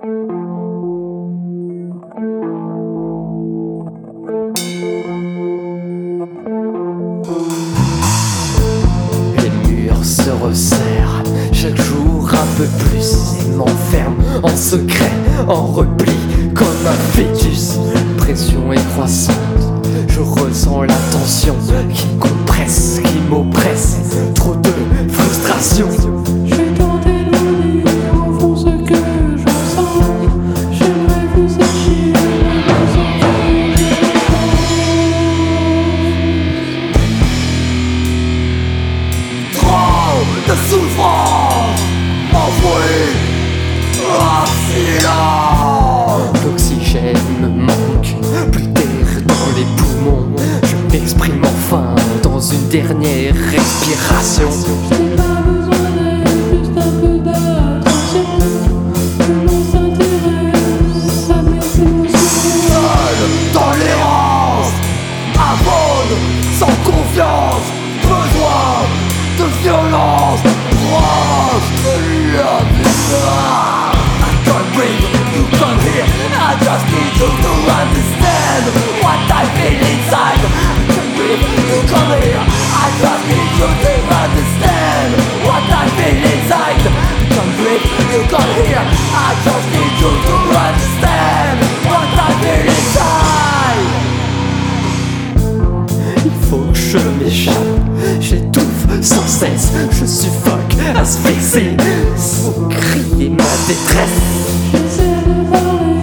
Les murs se resserrent chaque jour un peu plus et m'enferment en secret, en repli comme un fœtus. Pression est croissante, je ressens la tension qui compresse, qui m'oppresse. Trop de frustration. Silence. L'oxygène me manque, plus d'air dans les poumons. Je m'exprime enfin dans une dernière respiration. M'échappe, j'étouffe sans cesse, je suffoque, asphyxie, faut crier ma détresse. J'essaie de parler,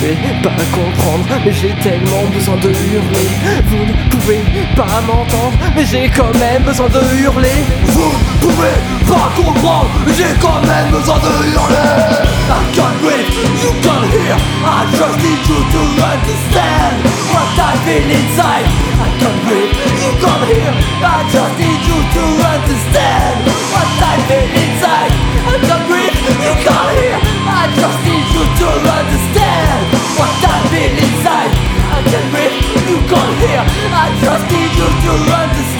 pouvez pas comprendre, mais j'ai tellement besoin de hurler. Vous ne pouvez pas m'entendre, mais j'ai quand même besoin de hurler. Vous ne pouvez pas comprendre, mais j'ai quand même besoin de hurler. I can't breathe, you can't hear. I just need you to understand what I feel inside. I can't breathe, you can't hear. I just need you to I trusted you to understand.